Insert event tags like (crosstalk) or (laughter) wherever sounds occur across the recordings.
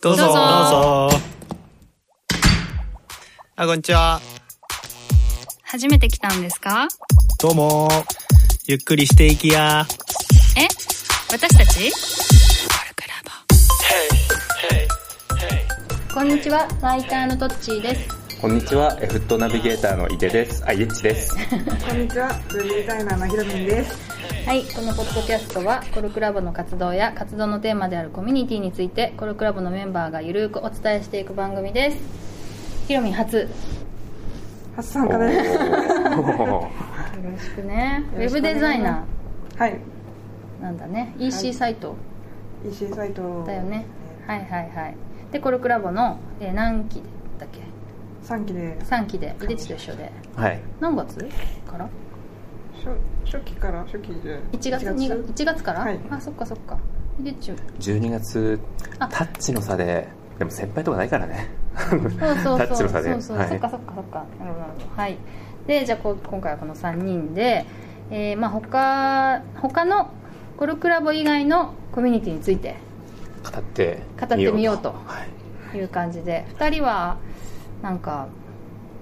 どうぞ。どうぞどうぞ。あ、こんにちは。初めて来たんですか？どうも。ゆっくりしていきや。え？私たち？こんにちは、ライターのトッチーです。こんにちは、えフットナビゲーターの井出です。あ、ゆっちです。(laughs) こんにちは、ウェブデザイナーのひろみんです。はい、このポッドキャストはコルクラボの活動や活動のテーマであるコミュニティについてコルクラボのメンバーがゆるくお伝えしていく番組です。ひろみん初、よ初参加です。ろしくね。ウェブデザイナはい。ーなんだね。EC サイト EC サイト。だよね。はいはいはい。で、コルクラボの、えー何期だっけ？3期で、3期で、いでちと一緒で。はい。何月から？初初期から初期で。1月 ,2 月1月。から、はい。あそっかそっか。いでちゅ12月、あタッチの差で、でも先輩とかないからね。そうそうそう。タッチの差で。そうそう、はい。そっかそっかそっか。なるほどなるほど。はい。でじゃあこう今回はこの3人で、えーまあ他他のコルクラボ以外のコミュニティについて。語って語ってみようと。はい。いう感じで。2人はなんか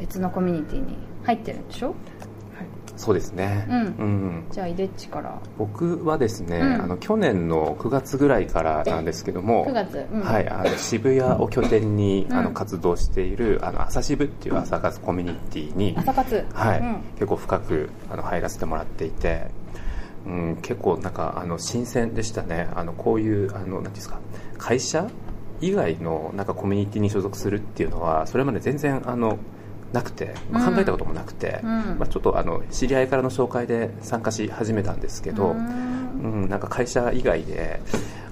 別のコミュニティに入ってるんでしょ？そうですね。うん。うん。じゃあイデッチから。僕はですね、うん。あの去年の9月ぐらいからなんですけども9月、うん、はい、あの渋谷を拠点に、うん。あの活動しているあの朝渋っていう朝活コミュニティに、朝活。はいうん。結構深くあの入らせてもらっていて、うん、結構なんかあの新鮮でしたね。あのこういうあのなんですか会社以外のなんかコミュニティに所属するっていうのはそれまで全然あのなくて、まあうん考えたこともなくて、うん。まあ、ちょっとあの知り合いからの紹介で参加し始めたんですけど、うん。うん、なんか会社以外で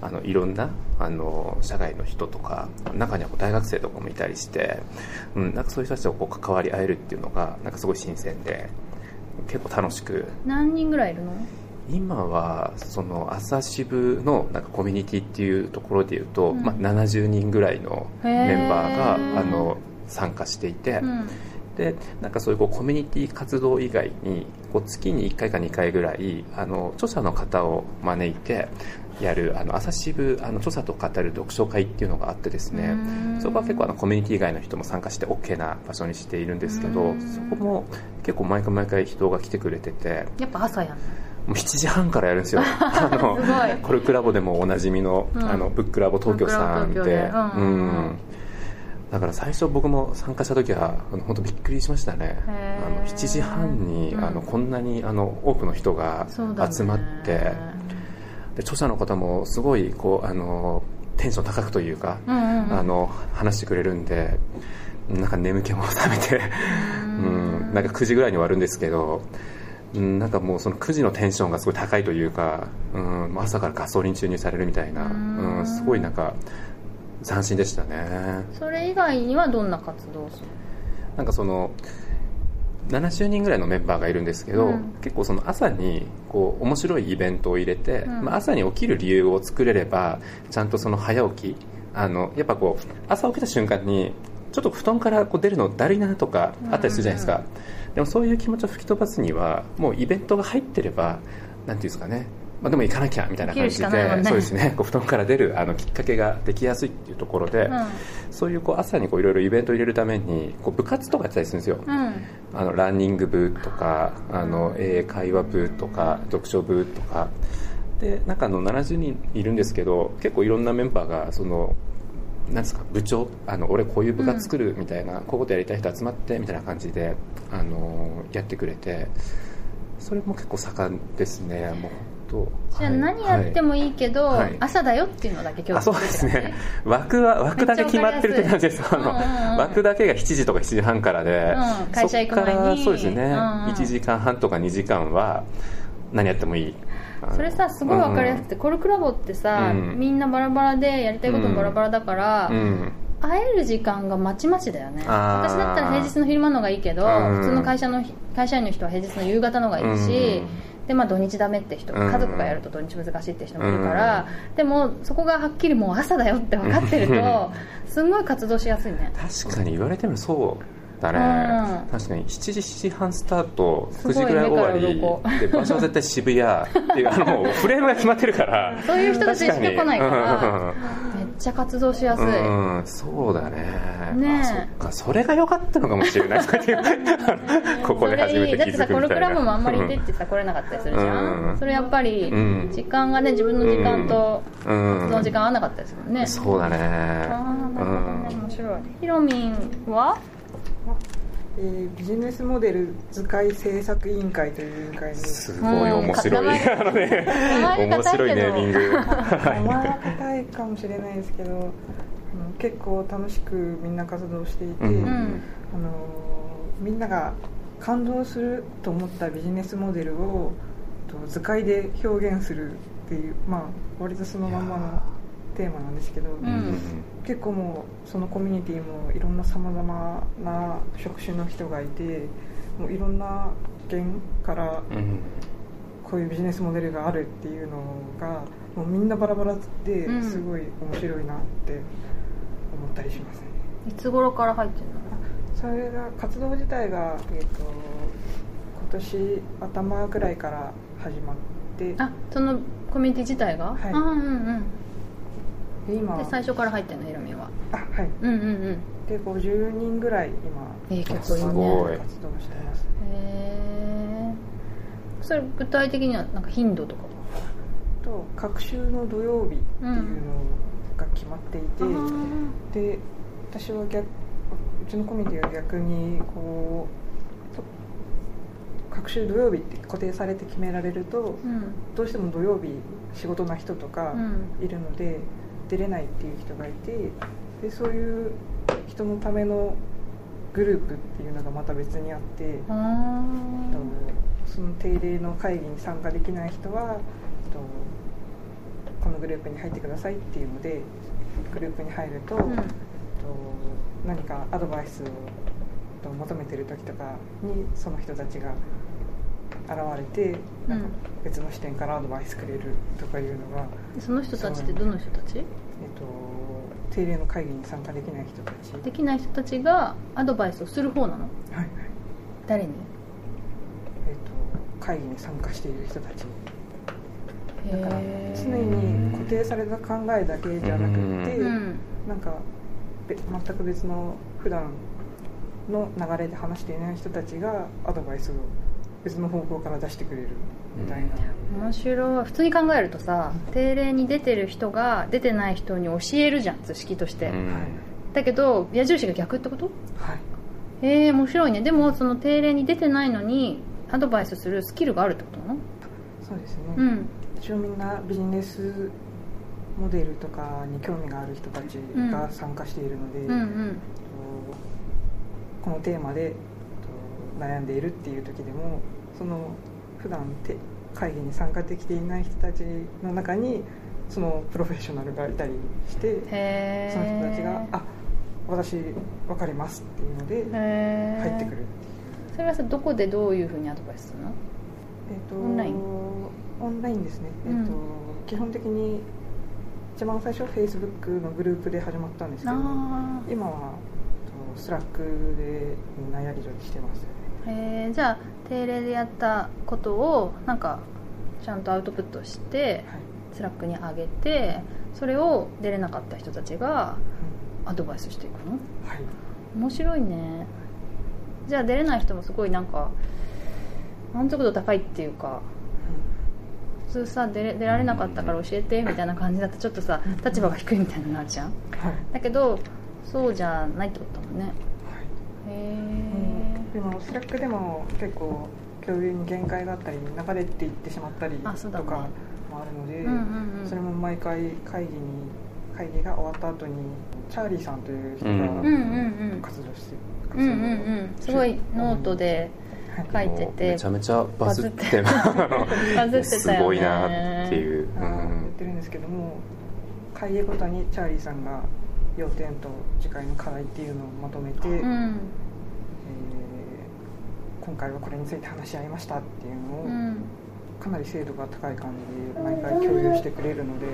あのいろんなあの社外の人とか中には大学生とかもいたりして、うん、なんかそういう人たちとこう関わり合えるっていうのがなんかすごい新鮮で結構楽しく。何人ぐらいいるの？今はその朝渋のなんかコミュニティっていうところでいうと、うん。まあ、70人ぐらいのメンバーがあの参加していて、うんでなんかそういうこうコミュニティ活動以外にこう月に1回か2回ぐらいあの著者の方を招いてやるあの朝渋あの著者と語る読書会っていうのがあってですね。うん。そこは結構あのコミュニティ以外の人も参加して OK な場所にしているんですけどうん。そこも結構毎回毎回人が来てくれててやっぱ朝やんの？もう7時半からやるんですよ。(laughs) あのコルクラボでもおなじみの,、うん。あのブックラボ東京さんで。うんうん。うんだから最初僕も参加した時は本当びっくりしましたね。あの7時半に、うん。あのこんなにあの多くの人が集まって、で著者の方もすごいこうあのテンション高くというか、うんうんうん。あの話してくれるんでなんか眠気も覚めてうん。なんか9時ぐらいに終わるんですけどうんなんかもうその9時のテンションがすごい高いというか、うん、朝からガソリン注入されるみたいな、うん。うん、すごいなんか斬新でしたね。それ以外にはどんな活動をする？なんかその70人ぐらいのメンバーがいるんですけど、うん。結構その朝にこう面白いイベントを入れて、うん。まあ、朝に起きる理由を作れればちゃんとその早起きあのやっぱこう朝起きた瞬間にちょっと布団からこう出るのだるいなとかあったりするじゃないですか、でもそういう気持ちを吹き飛ばすにはもうイベントが入ってればなんていうんですかねまあ、でも行かなきゃみたいな感じで、ね。そうですね。こう布団から出るあのきっかけができやすいっていうところで、うん。そういうこう朝にこういろいろイベントを入れるためにこう部活とかやってたりするんですよ、うん。あのランニング部とかあの英会話部とか読書部とか。でなんかあの70人いるんですけど結構いろんなメンバーがそのなんですか部長あの俺こういう部活作るみたいな、こういうことやりたい人集まってみたいな感じであのやってくれてそれも結構盛んですね。もう本当じゃあ何やってももいいけど、はい。朝だよっていうのだけ今日あそうですね。枠は枠だけ決まってるって感じです。あの、うんうんうん。枠だけが7時とか7時半からで、うん。会社行く前に。そうですね、うん。うん1時間半とか2時間は何やってもいい。それさすごい分かりやすくて、コルクラボってさ、うん。みんなバラバラでやりたいこともバラバラだから、うん。うん会える時間がまちまちだよね。私だったら平日の昼間のがいいけど、うん。普通の会社の会社員の人は平日の夕方のがいいし、でまあ、土日ダメって人うん家族がやると土日難しいって人もいるから、でもそこがはっきりもう朝だよって分かってるとすんごい活動しやすいね。確かに言われてみるそうったね、うん。確かに7時7時半スタートすごい9時ぐらい終わりで場所は絶対渋谷っていうあの (laughs) フレームが決まってるから。そういう人たちしか来ないから。めっちゃ活動しやすい、うん、そうだね。ねそっか。それが良かったのかもしれない。(laughs) ここで初めて気だってさづくみたいな。このクラブもあんまり行ってってさ来れなかったりするじゃん、うん。それやっぱりうん。時間がね自分の時間とうん。活動の時間合わなかったですもんね、そうだね。ああなるほどね面白い。ひろみんは？えービジネスモデル図解製作委員会という委員会に。すごい面白い、うん面白いネーミング。名前は硬いかもしれないですけど、あの結構楽しくみんな活動していて、うん。うん。あのみんなが感動すると思ったビジネスモデルをと図解で表現するっていう、まあ、割とそのまんまのテーマなんですけど、ん。結構もうそのコミュニティもいろんなさまざまな職種の人がいてもういろんな県からうんこういうビジネスモデルがあるっていうのがもうみんなバラバラでうん。すごい面白いなって思ったりしますね、いつ頃から入ってるの？それが活動自体が、えー、と今年頭ぐらいから始まって。あそのコミュニティ自体が、はい。あうんうん。で今で最初から入ってんのひろみんは。あはい。うんうんうん。で50人ぐらい今えー結構いるね。すごい活動してます。へえそれ具体的にはなんか頻度とかと各週の土曜日っていうのが決まっていて、で私は逆うちのコミュニティは逆にこうと各週土曜日って固定されて決められると、うん。どうしても土曜日仕事な人とかうん。いるので、出れないっていう人がいてでそういう人のためのグループっていうのがまた別にあって、その定例の会議に参加できない人はとこのグループに入ってくださいっていうのでグループに入ると,、と何かアドバイスをと求めてる時とかにその人たちが現れてなんか別の視点からアドバイスくれるとかいうのが、でその人たちってどの人たち？えっと、定例の会議に参加できない人たち、できない人たちがアドバイスをする方なの？はいはい。誰に？えっと、会議に参加している人たち。だから常に固定された考えだけじゃなくって、うん。なんかべ全く別の普段の流れで話していない人たちがアドバイスを別の方向から出してくれるみたいな、面白い。普通に考えるとさ定例に出てる人が出てない人に教えるじゃん図式として、うん。はい。だけど矢印が逆ってこと？はい。へえ面白いね。でもその定例に出てないのにアドバイスするスキルがあるってことなの？そうですね、うん。一応みんなビジネスモデルとかに興味がある人たちが参加しているので、うんうん。このテーマでと悩んでいるっていう時でもその普段て会議に参加できていない人たちの中にそのプロフェッショナルがいたりしてその人たちが「あ私分かります」っていうのでへ入ってくるそれはさどこでどういうふうにアドバイスするの？えっとオンライン？オンラインですね、うん。えっと基本的に一番最初は Facebook のグループで始まったんですけどあ今はえっとスラックでみんなやり取りしてますえじゃあ定例でやったことをなんかちゃんとアウトプットしてはい。スラックに上げてそれを出れなかった人たちがアドバイスしていくの？はい。面白いね。じゃあ出れない人もすごいなんか満足度高いっていうか普通さ出れ出られなかったから教えてみたいな感じだとちょっとさ立場が低いみたいになるじゃん。はい。だけどそうじゃないってことだもんねでもスラックでも結構共有に限界があったり流れていってしまったりとかもあるのでえうんうんうん。それも毎回会議に会議が終わった後にチャーリーさんという人が活動してうんうんうん。すごいノートではい書いてて。めちゃめちゃバズってバズってたよね。すごいなっていう、うあー言っんてるんですけども会議ごとにチャーリーさんが要点と次回の課題っていうのをまとめて、えーうん今回はこれについて話し合いましたっていうのを、うん。かなり精度が高い感じで毎回共有してくれるので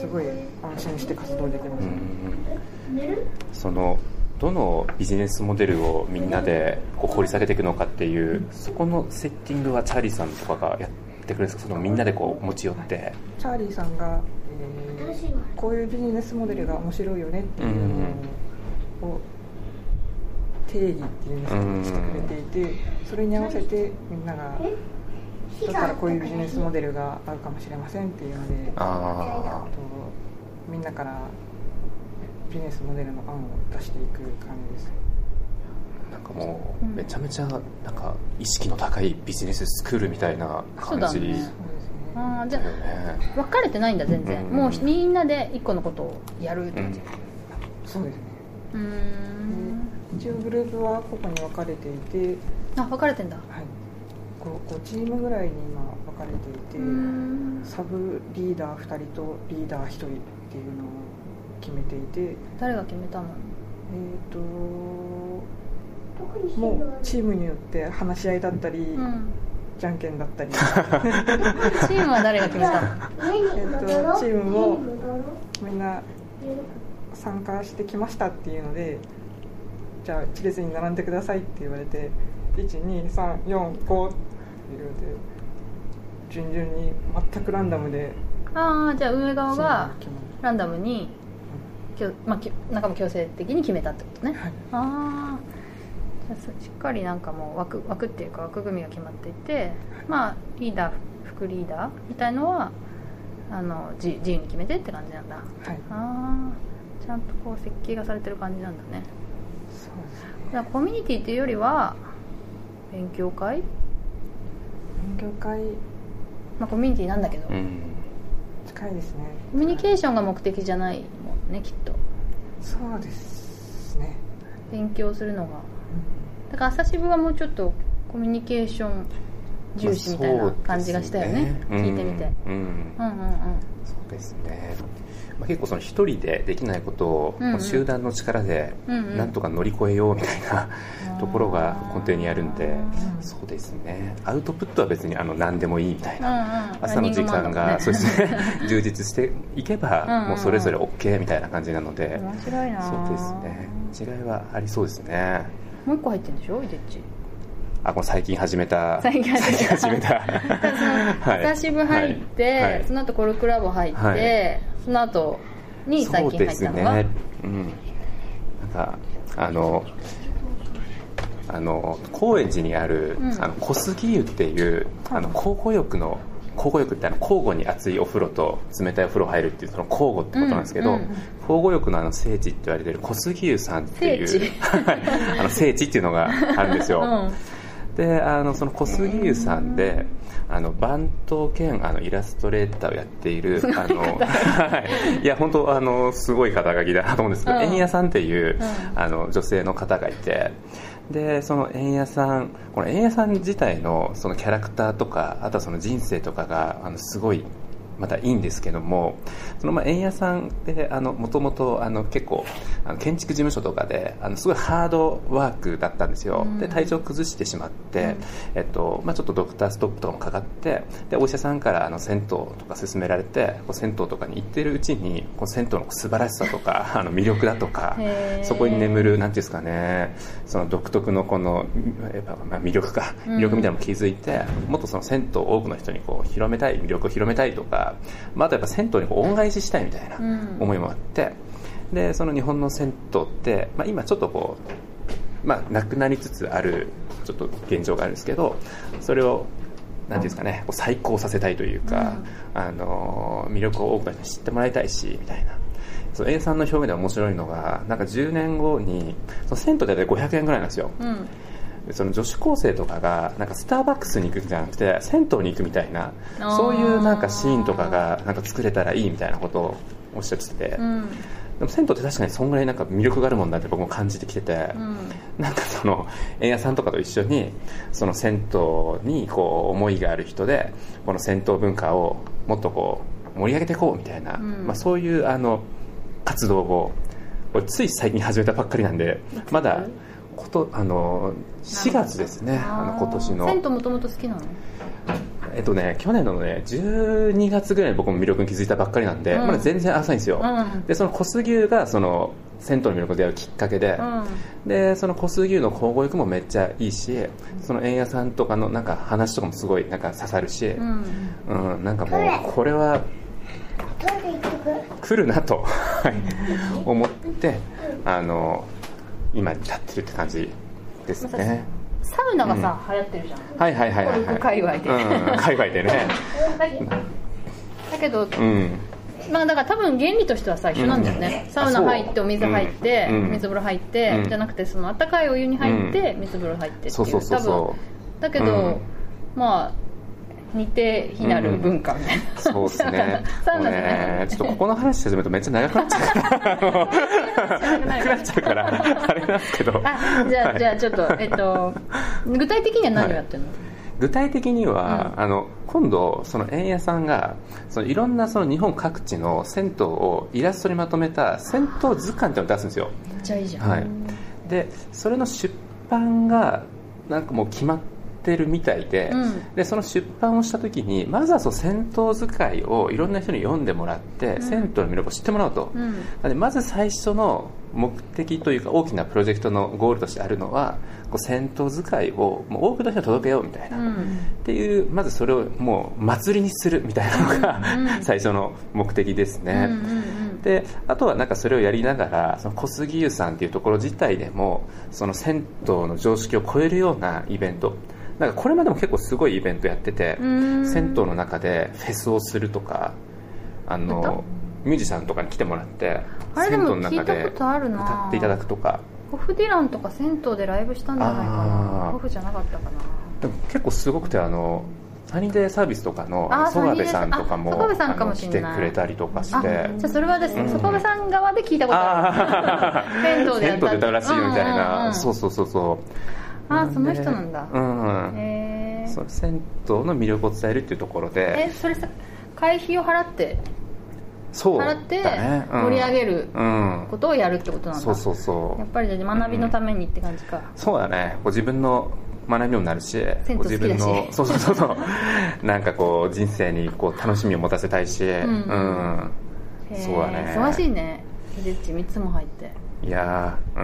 すごい安心して活動できますね、うんそのどのビジネスモデルをみんなでこう掘り下げていくのかっていうそこのセッティングはチャーリーさんとかがやってくれるんですか？そのみんなでこう持ち寄って。チャーリーさんが、えーこういうビジネスモデルが面白いよねっていうのを定義っていうんですかうんしてくれていてそれに合わせてみんながだったらこういうビジネスモデルが合うかもしれませんっていうのであとみんなからビジネスモデルの案を出していく感じです。あなんかもうめちゃめちゃなんか意識の高いビジネススクールみたいな感じ。そうだね。そうですね。ああじゃだよね。あ分かれてないんだ全然、うん。もうみんなで一個のことをやるってうん。感じそうですね。うーん一応グループは個々に分かれていて。あ分かれてんだ。はい、5, 5チームぐらいに今分かれていて、サブリーダー2人とリーダー1人っていうのを決めていて。誰が決めたの？えっ、ともうチームによって話し合いだったり、うん。じゃんけんだったり。(laughs) (laughs) チームは誰が決めたの？えっとチームもみんな参加してきましたっていうのでじゃあ一列に並んでくださいって言われて1234 5っていうので順々に全くランダムでああじゃあ運営側がランダムに、きょまあ、き仲間強制的に決めたってことね、はい。ああじゃあそしっかりなんかもう枠枠っていうか枠組みが決まっていてまあリーダー副リーダーみたいのはあの自自由に決めてって感じなんだ。はい。ああちゃんとこう設計がされてる感じなんだねそうですねだからコミュニティっていうよりは勉強会、勉強会。まあ、コミュニティなんだけど、うん。近いですね。コミュニケーションが目的じゃないもんねきっと。そうですね、勉強するのが。だから朝渋はもうちょっとコミュニケーション重視みたいな感じがしたよね,、まあそうです聞いてみて、うんうん。うんうんうん。そうですね、まあ、結構その一人でできないことをうんうん集団の力でなんとか乗り越えようみたいなところが根底にあるんでうんそうですね。アウトプットは別にあの何でもいいみたいなうんうん。朝の時間がそうですね。(laughs) 充実していけばもうそれぞれ OK みたいな感じなので面白いな。そうですね。違いはありそうですね。もう一個入ってるんでしょ？イデッチあこの最近始めた。最近始めた。始めた。(laughs) (laughs) はい。朝渋入って、はい。はい。その後コルクラボ入って、はいその後に最近入ったのが、そうですね。うんなんかあのあの高円寺にある、うん。あの小杉湯っていうあの交互浴の交互浴ってあの交互に熱いお風呂と冷たいお風呂入るっていうその交互ってことなんですけど、うんうんうん。交互浴のあの聖地って言われてる小杉湯さんっていう (laughs) あの聖地っていうのがあるんですよ、うんであのその小杉湯さんであのバント兼あのイラストレーターをやっているあの、はい、いや本当あのすごい肩書きだなと思うんですけど、うん。円屋さんっていう、うん。あの女性の方がいてでその円屋さんこの円屋さん自体のそのキャラクターとかあとはその人生とかがあのすごいまたいいんですけどもそのまあ円屋さんってもともと結構あの建築事務所とかであのすごいハードワークだったんですよ、うん。で体調崩してしまって、うん。えっとまあ、ちょっとドクターストップとかもかかってでお医者さんからあの銭湯とか勧められてこう銭湯とかに行ってるうちにこう銭湯の素晴らしさとか (laughs) あの魅力だとかそこに眠るなんていうんですかねその独特のこのやっぱまあ魅力か。うん。魅力みたいなのも気づいて、もっとその銭湯を多くの人にこう広めたい魅力を広めたいとか、まあ、あとやっぱ銭湯に恩返ししたいみたいなうん。思いもあって、でその日本の銭湯って、まあ、今ちょっとこう、まあ、なくなりつつあるちょっと現状があるんですけどそれをなんていうんですかねこう再興させたいというか、あの魅力を多くの人に知ってもらいたいしみたいな。その A さんの表現で面白いのがなんか10年後にその銭湯で大体500円ぐらいなんですよ。うん。でその女子高生とかがなんかスターバックスに行くんじゃなくて銭湯に行くみたいなそういうなんかシーンとかがなんか作れたらいいみたいなことをおっしゃってて、うん。でも銭湯って確かにそんぐらいなんか魅力があるもんだって僕も感じてきてて、うん。なんかその円屋さんとかと一緒にその銭湯にこう思いがある人でこの銭湯文化をもっとこう盛り上げていこうみたいな、うん。まあ、そういうあの活動をつい最近始めたばっかりなんでまだことあの4月ですねあの今年の。銭湯もともと好きなの？えっとね去年のね12月ぐらいに僕も魅力に気づいたばっかりなんで、うん。まだ全然浅いんですよ、うん。でその小杉牛がその銭湯の魅力であるきっかけで、うん。でその小杉牛の交互浴もめっちゃいいしその円屋さんとかのなんか話とかもすごいなんか刺さるし、うん。うん、なんかもうこれは来るなとはい思ってあの今に至ってるって感じですね。サウナがさ、流行ってるじゃん。はいはいはいはい、はい、界隈で。うん、界隈でね。だけど、うん。まあだから多分原理としてはさ一緒なんだよね、うん。サウナ入ってお水入って、うん。水風呂入って、うん。じゃなくてその温かいお湯に入って、水風呂入ってっていう。そうそうそうそ多分。だけど、うん。まあ似て非なる文化みたいな、うそうですね。サウナじゃないねちょっとここの話始めるとめっちゃ長くなっちゃうから長くなっちゃうからあれなんですけど。あじゃあじゃあちょっとえっと具体的には何をやってるの、具体的には、うん。あの今度その円屋さんがそのいろんなその日本各地の銭湯をイラストにまとめた銭湯図鑑っていうのを出すんですよ。めっちゃいいじゃん、はい。でそれの出版がなんかもう決まってるみたいで,、うん。でその出版をした時にまずはその銭湯使いをいろんな人に読んでもらって、ん。銭湯の魅力を知ってもらおうと、うん。でまず最初の目的というか大きなプロジェクトのゴールとしてあるのはこう銭湯使いをもう多くの人に届けようみたいな、うん。っていうまずそれをもう祭りにするみたいなのが、うん最初の目的ですね、うんうんうん。であとはなんかそれをやりながらその小杉湯さんっていうところ自体でもその銭湯の常識を超えるようなイベントなんかこれまでも結構すごいイベントやっててうん。銭湯の中でフェスをするとかあのミュージシャンとかに来てもらって銭湯の中で歌っていただくとか。ホフディランとか銭湯でライブしたんじゃないかな。ホフじゃなかったかな。でも結構すごくてあのサニーデーサービスとかの曽我部さんとかも来てくれたりとかしあてじゃあそれはですね、うん。そこ部さん側で聞いたことあある銭湯で歌うらしいよみたいな、うん。そうそうそうそうあーその人なんだ。うん、へそう銭湯の魅力を伝えるっていうところで。えそれさ会費を払ってそうだ払ってねうん。盛り上げるうん。ことをやるってことなんだ、そうそうそう。やっぱりじゃあ学びのためにって感じか、そうだね。こう自分の学びにもなるし自分の (laughs) そうそうそう。そうなんかこう人生にこう楽しみを持たせたいし、うん。ん。へーそうだね。忙しいね。ヒデッチ3つも入って。いやー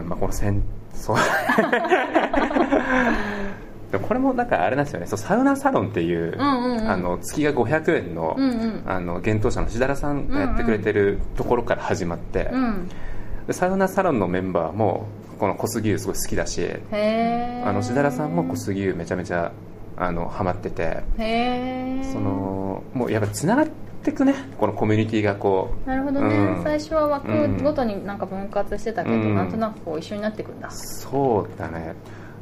うん、まあ、この銭そう。で (laughs) もこれもなんかあれなんですよね。そうサウナサロンっていう,、うんうんうん。あの月が500円の,、うんうん。あの幻冬者のしだらさんがやってくれてるところから始まって、うん。でサウナサロンのメンバーもこの小杉湯すごい好きだしあのしだらさんも小杉湯めちゃめちゃあのハマってて。そのもうやっぱつながってくね。このコミュニティがこうなるほどね、うん。最初は枠ごとになんか分割してたけど、うん。なんとなくこう一緒になっていくんだ。そうだね。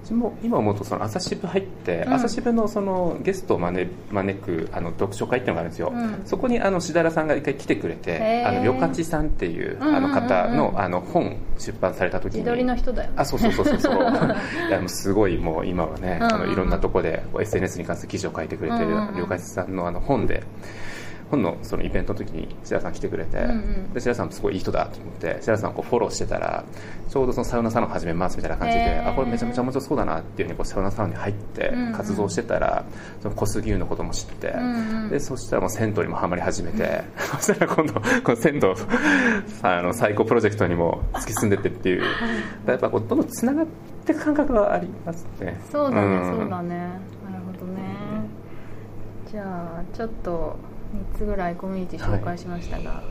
私も今思うとその朝渋入って、うん。朝渋のそのゲストを招招くあの読書会っていうのがあるんですよ、うん。そこにあのしだらさんが一回来てくれてあのよかちさんっていううんうんうん。うんあの方のあの本出版された時に。自撮りの人だよね。あそうそうそうそうそう。(laughs) いやもうすごいもう今はね、うん。うんうんあのいろんなとこでこう SNS に関する記事を書いてくれてるうんうんうん。了解さんのあの本で本のそのイベントの時に白田さん来てくれて、うんうん。で白田さんもすごいいい人だと思って白田さんをこうフォローしてたらちょうどそのサウナサロン始めますみたいな感じで、へー。あこれめちゃめちゃ面白そうだなっていうふうにこうサウナサロンに入ってうんうん。活動してたら、その小杉湯のことも知って、うんうん。でそしたらもう銭湯にもハマり始めて、(laughs) そしたら今度この銭湯あの最高プロジェクトにも突き進んでってっていう。やっぱこうどんどんつながっていく感覚がありますね。そうだね、ん。そうだね。なるほどね。じゃあちょっと3つぐらいコミュニティ紹介しましたが、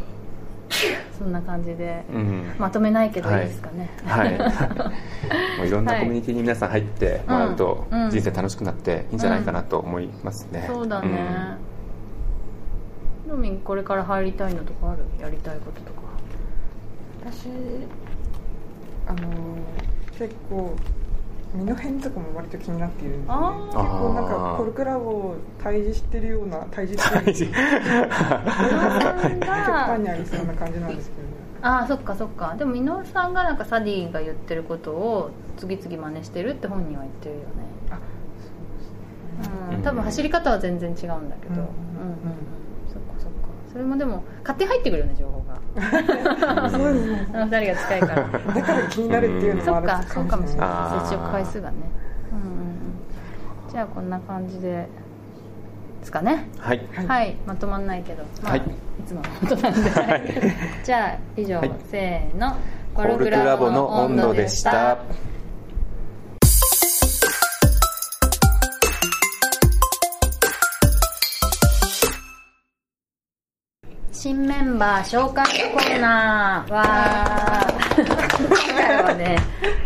そんな感じでうん。まとめないけどいいですかね、はい、(laughs) もういろんなコミュニティに皆さん入ってもらうとうん。うん人生楽しくなっていいんじゃないかなと思いますね、そうだね、ロミンこれから入りたいのとかある？やりたいこととか。私あの結構身の辺とかも割と気になっているんですよね。結構なんかコルクラボを対峙してるような対峙してる極端 (laughs) にありそうな感じなんですけどね。ああそっかそっか。でも稔さんがなんかサディが言ってることを次々真似してるって本人は言ってるよね。あうん多分走り方は全然違うんだけど、うん。うんうん、それもでも勝手に入ってくるよね情報が。そうですね。あの二人が近いから。(laughs) だから気になるっていうのもあるそっかそうかもしれない。接触回数がね。うんうんうん。じゃあこんな感じでですかね。はい。はい、まとまんないけど、まあ、はい。い、つものことなんで、はい。はい、まとまんないけど、まあ、はいい、つものことなんで、じゃあ以上、はい。せーの。コルクラボの温度でした新メンバー紹介コーナー。わー。今回はね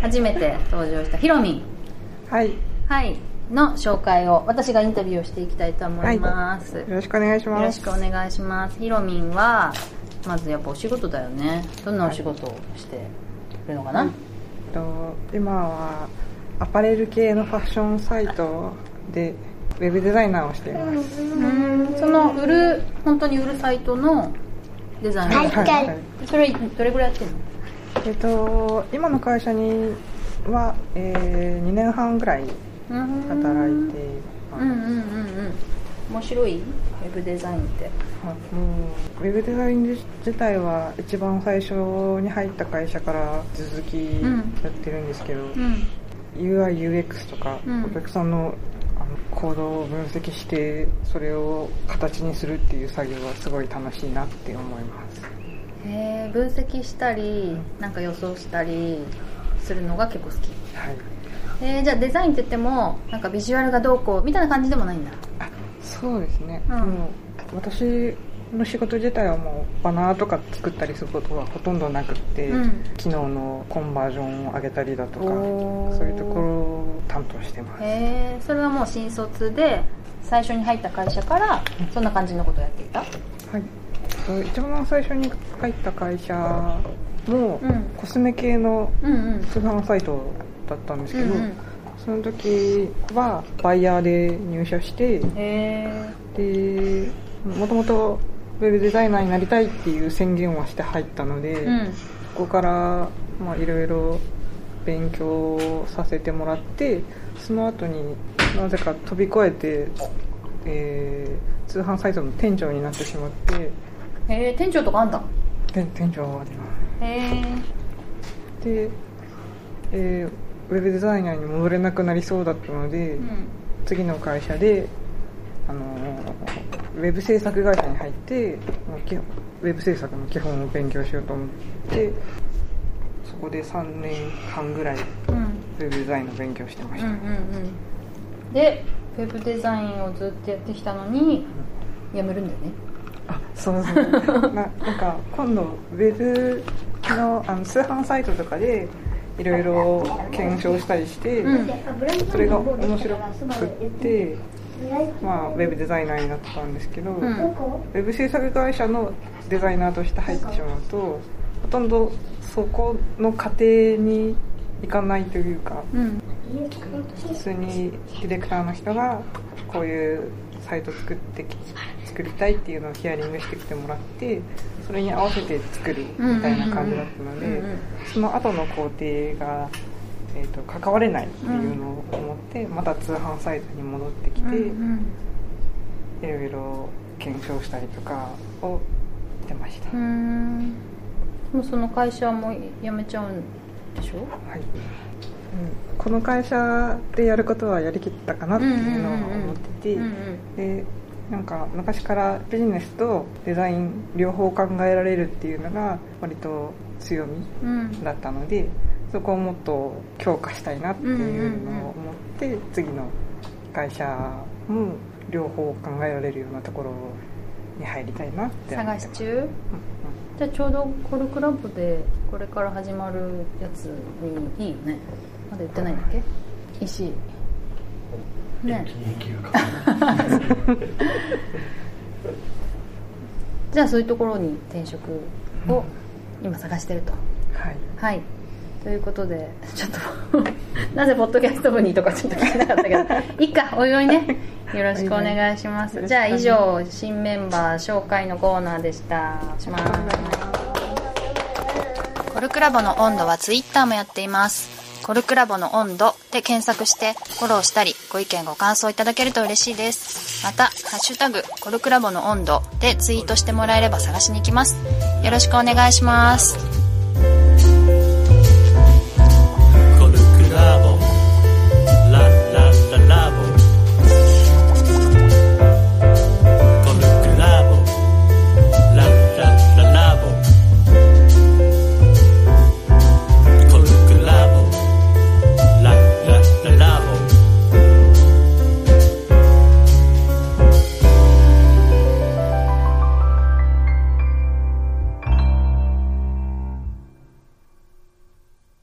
初めて登場したヒロミン。はい。よはいの紹介を私がインタビューをしていきたいと思います、ろしくお願いしよます。ろしくお願いします。ヒロミンはまずやっぱお仕事だよね。どんなお仕事をしてるのかな、はい。と今はアパレル系のファッションサイトでウェブデザイナーをしています。うんその売る本当に売るサイトのデザイン、はいはい。それどれぐらいやってるの？えっと今の会社には、えー、2年半ぐらいうん働いています、うんうんうんうん。面白い？ウェブデザインって。はい。もうウェブデザイン自自体は一番最初に入った会社から続きんやってるんですけど、うん。UIUX とか、うん。お客さんの行動を分析してそれを形にするっていう作業はすごい楽しいなって思います。へえ分析したりなんか予想したりするのが結構好き。はい。えー、じゃあデザインって言ってもなんかビジュアルがどうこうみたいな感じでもないんだ。あそうですね、うん。私の仕事自体はもうバナーとか作ったりすることはほとんどなくって、うん。機能のコンバージョンを上げたりだとかそういうところを担当してます。へえそれはもう新卒で最初に入った会社からそんな感じのことをやっていた？はい。と一番最初に入った会社も、うん。コスメ系の通販サイトだったんですけど、うんうん。その時はバイヤーで入社してへでもともとウェブデザイナーになりたいっていう宣言をして入ったので、えうん。そこからまあいろいろ勉強させてもらってその後になぜか飛び越えて、えー通販サイトの店長になってしまって。へえ店長とかあんだ？で店長はありまへえすで、えーウェブデザイナーに戻れなくなりそうだったので、うん。次の会社で、あのーウェブ制作会社に入ってウェブ制作の基本を勉強しようと思ってそこで3年半ぐらいうん。ウェブデザインの勉強してました、うんうんうん。でウェブデザインをずっとやってきたのに辞めるんだよね。あそうそうな (laughs) なんか今度ウェブのあの通販サイトとかでいろいろ検証したりして、うん。それが面白くって、まあ、ウェブデザイナーになったんですけど、うん。ウェブ制作会社のデザイナーとして入ってしまうとほとんどそこの過程に行かないというかうん。普通にディレクターの人がこういうサイト作ってき作りたいっていうのをヒアリングしてきてもらってそれに合わせて作るみたいな感じだったのでその後の工程が、えー、と関われないっていうのを思ってまた通販サイトに戻ってきてうんうん。いろいろ検証したりとかをしてました。うーん。もうその会社も辞めちゃうんでしょ？はい。うん。この会社でやることはやりきったかなっていうのは思ってて、うんうん。でなんか昔からビジネスとデザイン両方考えられるっていうのが割と強みうん。だったのでそこをもっと強化したいなっていうのを思って次の会社も両方考えられるようなところに入りたいなって探し中？じゃあちょうどコルクラブでこれから始まるやつにいいよね。まだ言ってないんだっけ？石井ね。(laughs) じゃあそういうところに転職を今探してると。はい。はいということでちょっと (laughs) なぜポッドキャスト部にとかちょっと聞けなかったけど (laughs) いいかおいおいね。よろしくお願いします。はい。じゃあ以上新メンバー紹介のコーナーでした。します。コルクラボの温度はツイッターもやっています。コルクラボの温度で検索してフォローしたりご意見ご感想いただけると嬉しいです。また「ハッシュタグコルクラボの温度」でツイートしてもらえれば探しに行きます。よろしくお願いします